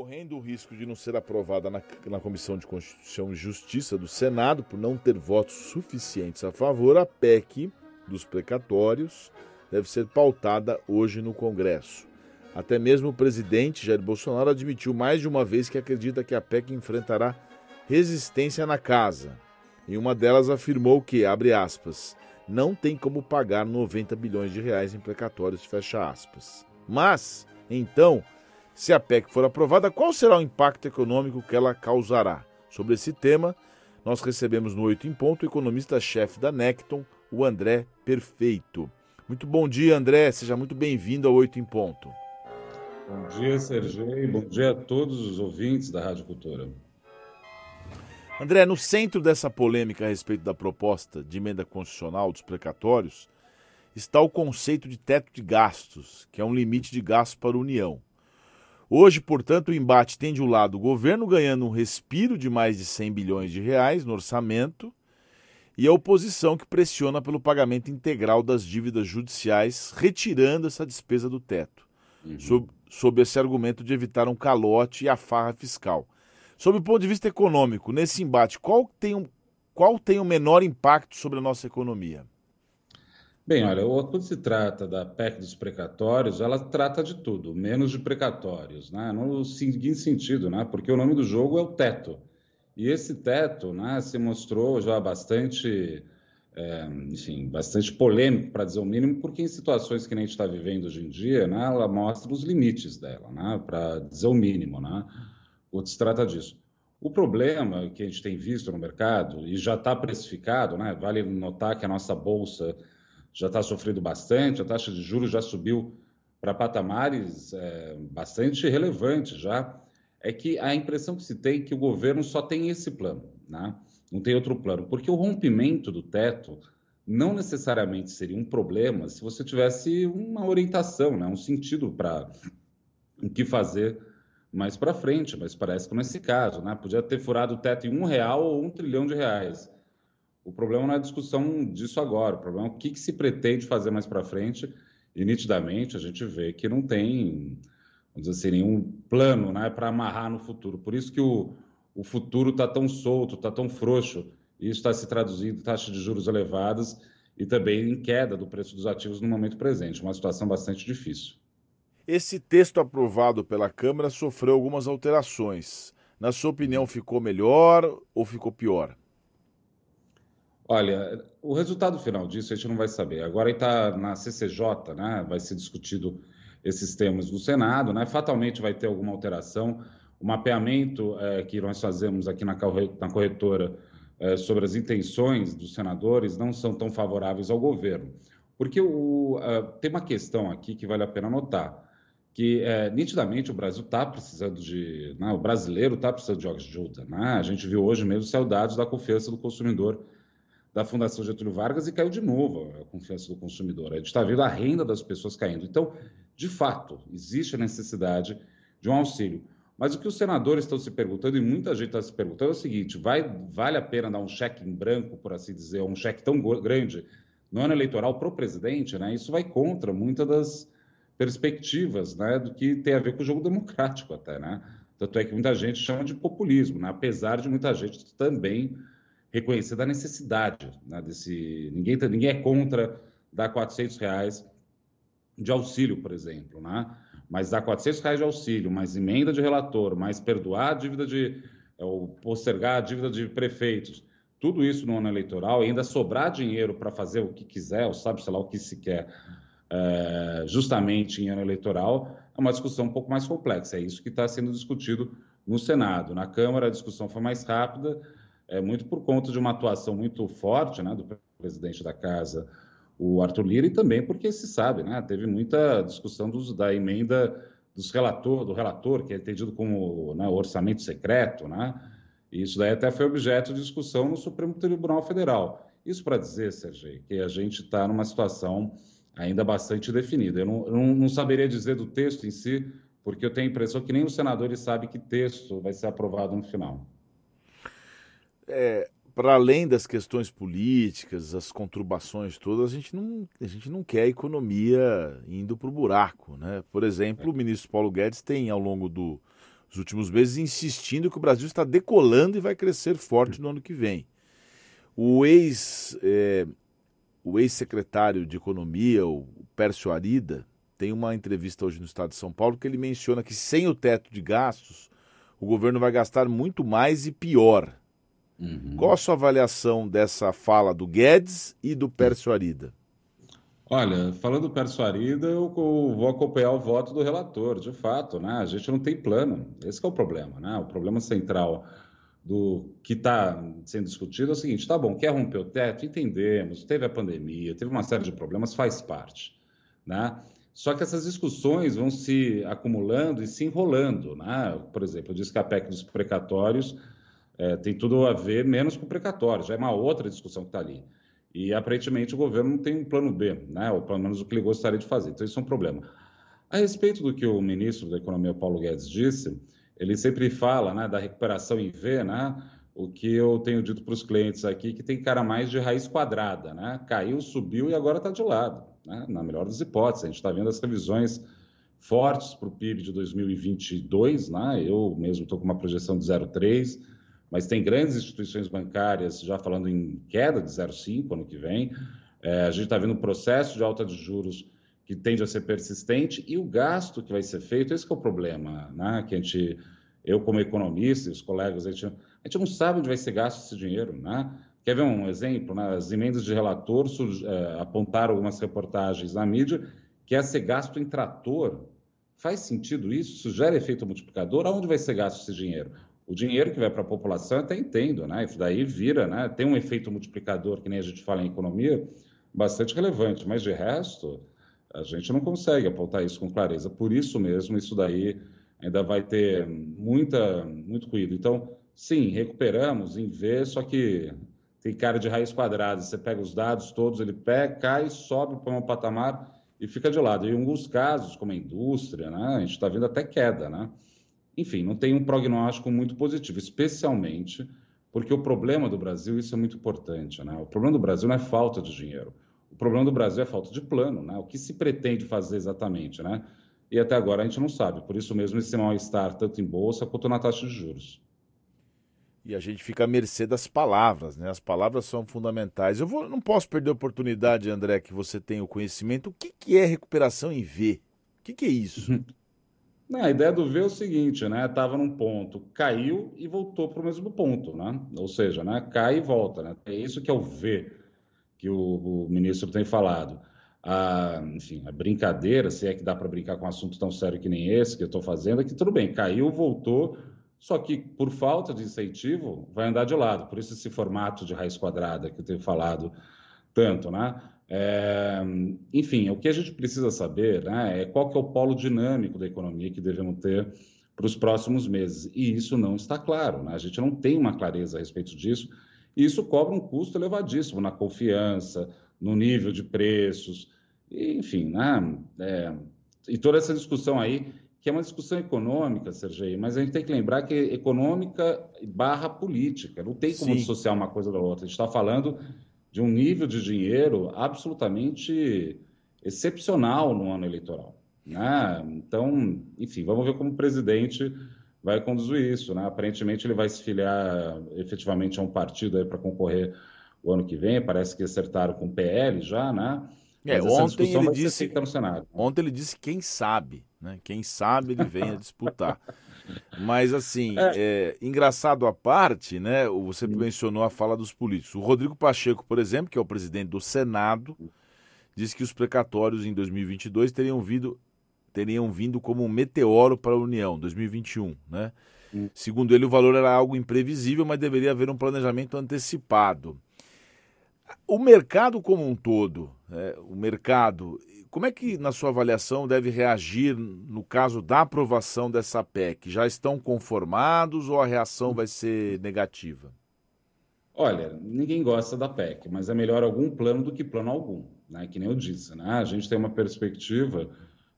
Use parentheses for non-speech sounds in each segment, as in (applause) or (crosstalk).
correndo o risco de não ser aprovada na, na, Comissão de Constituição e Justiça do Senado por não ter votos suficientes a favor, a PEC dos precatórios deve ser pautada hoje no Congresso. Até mesmo o presidente Jair Bolsonaro admitiu mais de uma vez que acredita que a PEC enfrentará resistência na casa. Em uma delas afirmou que, abre aspas, não tem como pagar 90 bilhões de reais em precatórios, fecha aspas. Mas, então, se a PEC for aprovada, qual será o impacto econômico que ela causará? Sobre esse tema, nós recebemos no Oito em Ponto o economista-chefe da Necton, o André Perfeito. Muito bom dia, André. Seja muito bem-vindo ao Oito em Ponto. Bom dia, Sergei. Bom dia a todos os ouvintes da Rádio Cultura. André, no centro dessa polêmica a respeito da proposta de emenda constitucional dos precatórios está o conceito de teto de gastos, que é um limite de gastos para a União. Hoje, portanto, o embate tem de um lado o governo ganhando um respiro de mais de 100 bilhões de reais no orçamento e a oposição que pressiona pelo pagamento integral das dívidas judiciais, retirando essa despesa do teto, uhum. sob, sob esse argumento de evitar um calote e a farra fiscal. Sob o ponto de vista econômico, nesse embate, qual tem, um, qual tem o menor impacto sobre a nossa economia? Bem, olha, quando se trata da PEC dos precatórios, ela trata de tudo, menos de precatórios, né? No seguinte sentido, né? Porque o nome do jogo é o teto. E esse teto, né, se mostrou já bastante, é, enfim, bastante polêmico, para dizer o mínimo, porque em situações que a gente está vivendo hoje em dia, né, ela mostra os limites dela, né, para dizer o mínimo, né? O se trata disso. O problema que a gente tem visto no mercado, e já está precificado, né, vale notar que a nossa bolsa já está sofrendo bastante, a taxa de juros já subiu para patamares é, bastante relevantes já, é que a impressão que se tem é que o governo só tem esse plano, né? não tem outro plano, porque o rompimento do teto não necessariamente seria um problema se você tivesse uma orientação, né? um sentido para o que fazer mais para frente, mas parece que nesse caso, né? podia ter furado o teto em um real ou um trilhão de reais. O problema não é a discussão disso agora, o problema é o que, que se pretende fazer mais para frente, e nitidamente a gente vê que não tem, vamos dizer assim, nenhum plano né, para amarrar no futuro. Por isso que o, o futuro está tão solto, está tão frouxo, e está se traduzindo em taxas de juros elevadas e também em queda do preço dos ativos no momento presente, uma situação bastante difícil. Esse texto aprovado pela Câmara sofreu algumas alterações. Na sua opinião, ficou melhor ou ficou pior? Olha, o resultado final disso a gente não vai saber. Agora está na CCJ, né? Vai ser discutido esses temas no Senado, né? Fatalmente vai ter alguma alteração. O mapeamento é, que nós fazemos aqui na corretora é, sobre as intenções dos senadores não são tão favoráveis ao governo. Porque o, uh, tem uma questão aqui que vale a pena notar, que é, nitidamente o Brasil está precisando de. Né, o brasileiro está precisando de ajuda. Né? A gente viu hoje mesmo saudades da confiança do consumidor da Fundação Getúlio Vargas e caiu de novo a confiança do consumidor. A gente está vendo a renda das pessoas caindo. Então, de fato, existe a necessidade de um auxílio. Mas o que os senadores estão se perguntando, e muita gente está se perguntando, é o seguinte: vai, vale a pena dar um cheque em branco, por assim dizer, um cheque tão grande no ano eleitoral para o presidente? Né? Isso vai contra muitas das perspectivas né, do que tem a ver com o jogo democrático, até. Né? Tanto é que muita gente chama de populismo, né? apesar de muita gente também reconhecida a necessidade né, desse. Ninguém, tá, ninguém é contra dar 400 reais de auxílio, por exemplo, né? Mas dar 400 reais de auxílio, mais emenda de relator, mais perdoar a dívida de. É, ou postergar a dívida de prefeitos, tudo isso no ano eleitoral, e ainda sobrar dinheiro para fazer o que quiser, ou sabe, sei lá, o que se quer, é, justamente em ano eleitoral, é uma discussão um pouco mais complexa. É isso que está sendo discutido no Senado. Na Câmara, a discussão foi mais rápida, é muito por conta de uma atuação muito forte né, do presidente da casa, o Arthur Lira, e também porque se sabe, né, teve muita discussão dos, da emenda dos relator, do relator, que é entendido como né, orçamento secreto, né? E isso daí até foi objeto de discussão no Supremo Tribunal Federal. Isso para dizer, Sérgio, que a gente está numa situação ainda bastante definida. Eu não, não, saberia dizer do texto em si, porque eu tenho a impressão que nem os senadores sabem que texto vai ser aprovado no final é, para além das questões políticas, as conturbações todas, a gente não, a gente não quer a economia indo para o buraco. Né? Por exemplo, o ministro Paulo Guedes tem, ao longo do, nos últimos meses, insistindo que o Brasil está decolando e vai crescer forte no ano que vem. O ex é, o ex-secretário de Economia, o Pércio Arida, tem uma entrevista hoje no Estado de São Paulo que ele menciona que sem o teto de gastos, o governo vai gastar muito mais e pior. Uhum. Qual a sua avaliação dessa fala do Guedes e do Pércio Arida? Olha, falando do Pércio Arida, eu vou acompanhar o voto do relator, de fato, né? A gente não tem plano, esse é o problema, né? O problema central do que está sendo discutido é o seguinte: tá bom, quer romper o teto? Entendemos, teve a pandemia, teve uma série de problemas, faz parte. Né? Só que essas discussões vão se acumulando e se enrolando. Né? Por exemplo, eu disse que a PEC dos precatórios é, tem tudo a ver menos com o precatório, já é uma outra discussão que está ali. E aparentemente o governo não tem um plano B, né? ou pelo menos o que ele gostaria de fazer. Então, isso é um problema. A respeito do que o ministro da Economia, Paulo Guedes, disse, ele sempre fala né, da recuperação em V, né? O que eu tenho dito para os clientes aqui, que tem cara mais de raiz quadrada, né? Caiu, subiu e agora está de lado, né? Na melhor das hipóteses, a gente está vendo as revisões fortes para o PIB de 2022, né? Eu mesmo estou com uma projeção de 0,3, mas tem grandes instituições bancárias já falando em queda de 0,5 ano que vem. É, a gente está vendo um processo de alta de juros que tende a ser persistente, e o gasto que vai ser feito, esse é o problema, né? Que a gente, eu como economista e os colegas, a gente, a gente não sabe onde vai ser gasto esse dinheiro, né? Quer ver um exemplo? Né? As emendas de relator é, apontaram algumas reportagens na mídia que é ser gasto em trator. Faz sentido isso? Isso gera efeito multiplicador? Aonde vai ser gasto esse dinheiro? O dinheiro que vai para a população, até entendo, né? Isso daí vira, né? Tem um efeito multiplicador, que nem a gente fala em economia, bastante relevante, mas de resto, a gente não consegue apontar isso com clareza. Por isso mesmo, isso daí ainda vai ter muita, muito cuidado. Então, sim, recuperamos em V, só que tem cara de raiz quadrada. Você pega os dados todos, ele pega, cai, sobe para um patamar e fica de lado. E em alguns casos, como a indústria, né, a gente está vendo até queda. Né? Enfim, não tem um prognóstico muito positivo, especialmente porque o problema do Brasil, isso é muito importante, né? o problema do Brasil não é falta de dinheiro problema do Brasil é falta de plano, né? O que se pretende fazer exatamente, né? E até agora a gente não sabe. Por isso mesmo esse mal-estar, tanto em bolsa quanto na taxa de juros. E a gente fica à mercê das palavras, né? As palavras são fundamentais. Eu vou, não posso perder a oportunidade, André, que você tem o conhecimento. O que, que é recuperação em V? O que, que é isso? (laughs) Não, a ideia do V é o seguinte, né? Estava num ponto, caiu e voltou para o mesmo ponto, né? Ou seja, né? cai e volta, né? É isso que é o V que o, o ministro tem falado. A, enfim, a brincadeira, se é que dá para brincar com um assunto tão sério que nem esse que eu estou fazendo, é que tudo bem, caiu, voltou, só que por falta de incentivo vai andar de lado. Por isso esse formato de raiz quadrada que eu tenho falado tanto, né? É, enfim, o que a gente precisa saber né, é qual que é o polo dinâmico da economia que devemos ter para os próximos meses. E isso não está claro, né? a gente não tem uma clareza a respeito disso. E isso cobra um custo elevadíssimo na confiança, no nível de preços, enfim, né? É, e toda essa discussão aí, que é uma discussão econômica, Sergei, mas a gente tem que lembrar que é econômica barra política, não tem como Sim. dissociar uma coisa da outra. A gente está falando de um nível de dinheiro absolutamente excepcional no ano eleitoral. Né? Então, enfim, vamos ver como o presidente vai conduzir isso. Né? Aparentemente, ele vai se filiar efetivamente a um partido para concorrer o ano que vem. Parece que acertaram com o PL já, né? É, ontem ele disse no Senado. Ontem ele disse quem sabe, né? Quem sabe ele venha disputar. (laughs) Mas assim, é. É, engraçado à parte, né? Você mencionou a fala dos políticos. O Rodrigo Pacheco, por exemplo, que é o presidente do Senado, disse que os precatórios em 2022 teriam vindo teriam vindo como um meteoro para a União, 2021, né? Segundo ele, o valor era algo imprevisível, mas deveria haver um planejamento antecipado. O mercado como um todo, né? o mercado, como é que, na sua avaliação, deve reagir no caso da aprovação dessa PEC? Já estão conformados ou a reação vai ser negativa? Olha, ninguém gosta da PEC, mas é melhor algum plano do que plano algum, né? Que nem eu disse, né? A gente tem uma perspectiva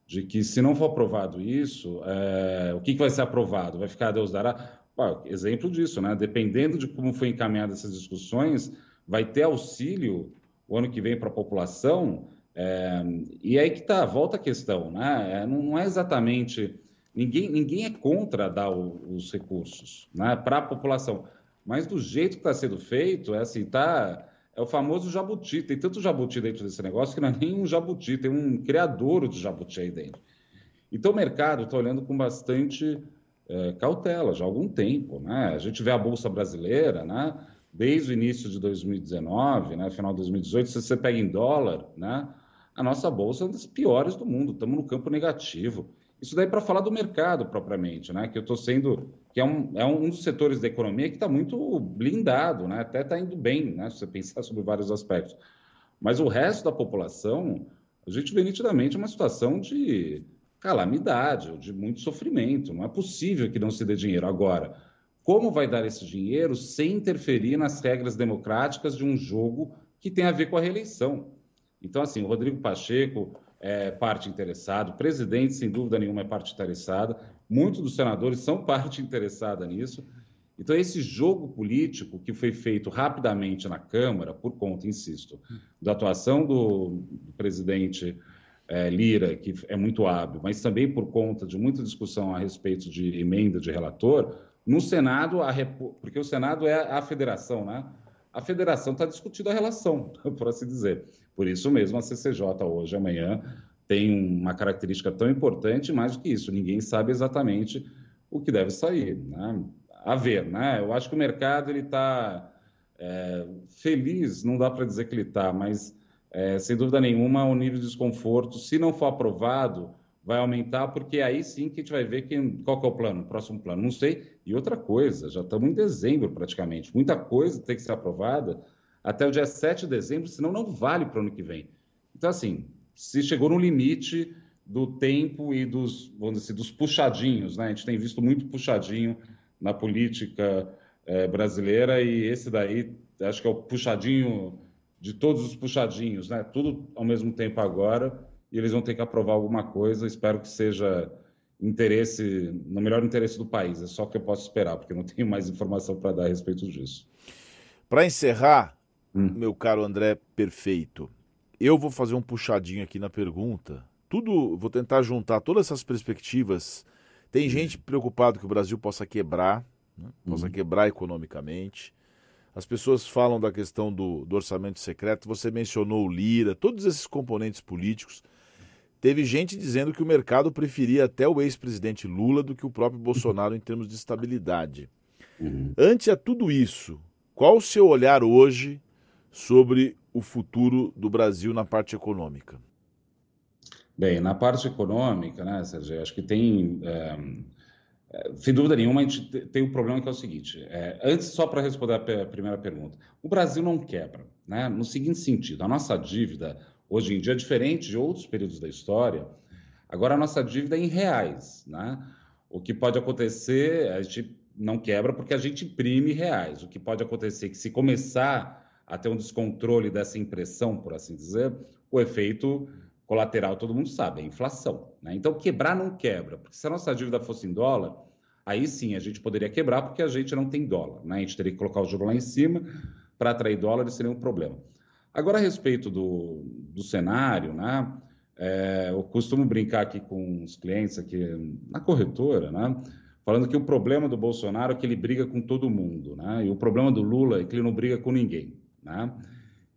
de que se não for aprovado isso, é, o que, que vai ser aprovado? Vai ficar Deus dará? exemplo disso, né? Dependendo de como foi encaminhada essas discussões, vai ter auxílio o ano que vem para a população. É, e aí que tá, volta a questão, né? É, não, não, é exatamente Ninguém, ninguém é contra dar o, os recursos né, para a população. Mas do jeito que está sendo feito, é assim, tá, é o famoso jabuti. Tem tanto jabuti dentro desse negócio que não é nem um jabuti, tem um criador de jabuti aí dentro. Então o mercado está olhando com bastante é, cautela já há algum tempo. Né? A gente vê a Bolsa Brasileira, né? Desde o início de 2019, né? final de 2018, se você pega em dólar, né? a nossa Bolsa é uma das piores do mundo, estamos no campo negativo. Isso daí para falar do mercado propriamente, né? Que eu estou sendo, que é um, é um dos setores da economia que está muito blindado, né? Até está indo bem, né? Se você pensar sobre vários aspectos. Mas o resto da população, a gente vê nitidamente uma situação de calamidade, de muito sofrimento. Não é possível que não se dê dinheiro agora. Como vai dar esse dinheiro sem interferir nas regras democráticas de um jogo que tem a ver com a reeleição? Então, assim, o Rodrigo Pacheco é parte interessada, o presidente, sem dúvida nenhuma, é parte interessada, muitos dos senadores são (laughs) parte interessada nisso. Então, esse jogo político que foi feito rapidamente na Câmara, por conta, insisto, da atuação do, presidente é, Lira, que é muito hábil, mas também por conta de muita discussão a respeito de emenda de relator, no Senado, porque o Senado é a federação, né? A federação está discutindo a relação, (laughs) por assim dizer. Por isso mesmo, a CCJ hoje, amanhã, tem uma característica tão importante, mais do que isso, ninguém sabe exatamente o que deve sair. Né? A ver, né? Eu acho que o mercado ele está é, feliz, não dá para dizer que ele está, mas é, sem dúvida nenhuma o nível de desconforto, se não for aprovado, vai aumentar, porque aí sim que a gente vai ver quem, qual que é o plano, o próximo plano. Não sei. E outra coisa, já estamos em dezembro praticamente, muita coisa tem que ser aprovada até o dia 7 de dezembro, senão não vale para o ano que vem. Então, assim, se chegou no limite do tempo e dos, vamos dizer, assim, dos puxadinhos, né? A gente tem visto muito puxadinho na política é, brasileira e esse daí, acho que é o puxadinho de todos os puxadinhos, né? Tudo ao mesmo tempo agora e eles vão ter que aprovar alguma coisa. Espero que seja interesse, no melhor interesse do país. É só o que eu posso esperar, porque não (laughs) tenho mais informação para dar a respeito disso. Para encerrar, hum. meu caro André Perfeito, eu vou fazer um puxadinho aqui na pergunta. Tudo, vou tentar juntar todas essas perspectivas. Tem hum. gente preocupada que o Brasil possa quebrar, né? possa hum. quebrar economicamente. As pessoas falam da questão do, do, orçamento secreto, você mencionou o Lira, todos esses componentes políticos. Teve gente dizendo que o mercado preferia até o ex-presidente Lula do que o próprio Bolsonaro em termos de estabilidade. Uhum. Ante a tudo isso, qual o seu olhar hoje sobre o futuro do Brasil na parte econômica? Bem, na parte econômica, né, Sérgio, acho que tem, é, sem dúvida nenhuma, a gente tem um problema que é o seguinte, é, antes, só para responder a primeira pergunta, o Brasil não quebra, né, no seguinte sentido, a nossa dívida, hoje em dia, diferente de outros períodos da história, agora a nossa dívida é em reais, né, o que pode acontecer, a gente não quebra porque a gente imprime reais, o que pode acontecer é que se começar a ter um descontrole dessa impressão, por assim dizer, o efeito colateral todo mundo sabe, é inflação. Né? Então, quebrar não quebra, porque se a nossa dívida fosse em dólar, aí sim a gente poderia quebrar porque a gente não tem dólar. Né? A gente teria que colocar o juro lá em cima para atrair dólar, seria um problema. Agora, a respeito do, do cenário, né? É, eu costumo brincar aqui com os clientes aqui na corretora, né? falando que o problema do Bolsonaro é que ele briga com todo mundo, né? e o problema do Lula é que ele não briga com ninguém. Né?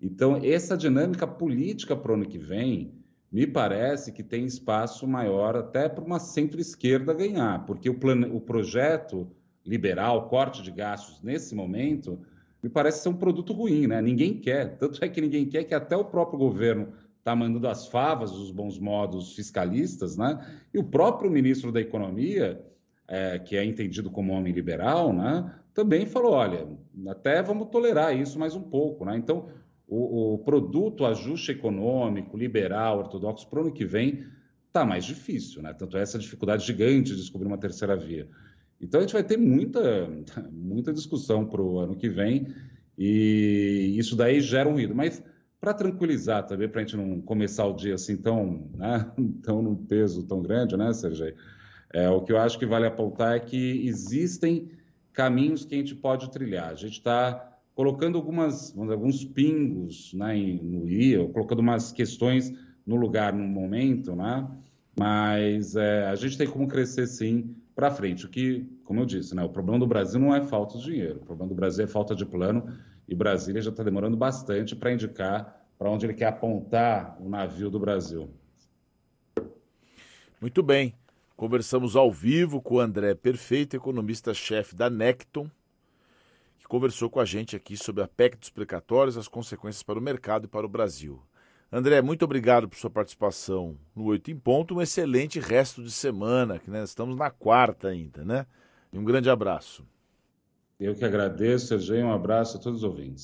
Então, essa dinâmica política para o ano que vem, me parece que tem espaço maior até para uma centro-esquerda ganhar, porque o, plano, o projeto liberal, corte de gastos nesse momento, me parece ser um produto ruim, né? Ninguém quer. Tanto é que ninguém quer que até o próprio governo está mandando as favas dos bons modos fiscalistas, né? E o próprio ministro da Economia, é, que é entendido como homem liberal, né? também falou: olha, até vamos tolerar isso mais um pouco. Né? Então, o, o produto ajuste econômico, liberal, ortodoxo, para o ano que vem, está mais difícil. Né? Tanto é essa dificuldade gigante de descobrir uma terceira via. Então, a gente vai ter muita, (laughs) muita discussão para o ano que vem, e isso daí gera um ruído. Mas, para tranquilizar também, para a gente não começar o dia assim tão, né, (laughs) tão num peso tão grande, né, Sérgio? É, o que eu acho que vale apontar é que existem caminhos que a gente pode trilhar. A gente está colocando algumas, alguns pingos né, no IA, colocando umas questões no lugar, no momento, né, Mas é, a gente tem como crescer sim para frente. O que, como eu disse, né, o problema do Brasil não é falta de dinheiro, o problema do Brasil é falta de plano e Brasília já está demorando bastante para indicar para onde ele quer apontar o navio do Brasil. Muito bem. Conversamos ao vivo com o André Perfeito, economista-chefe da Necton, que conversou com a gente aqui sobre a PEC dos precatórios, as consequências para o mercado e para o Brasil. André, muito obrigado por sua participação no Oito em Ponto. Um excelente resto de semana, que né, estamos na quarta ainda, né? E um grande abraço. Eu que agradeço, Sergei. Um abraço a todos os ouvintes.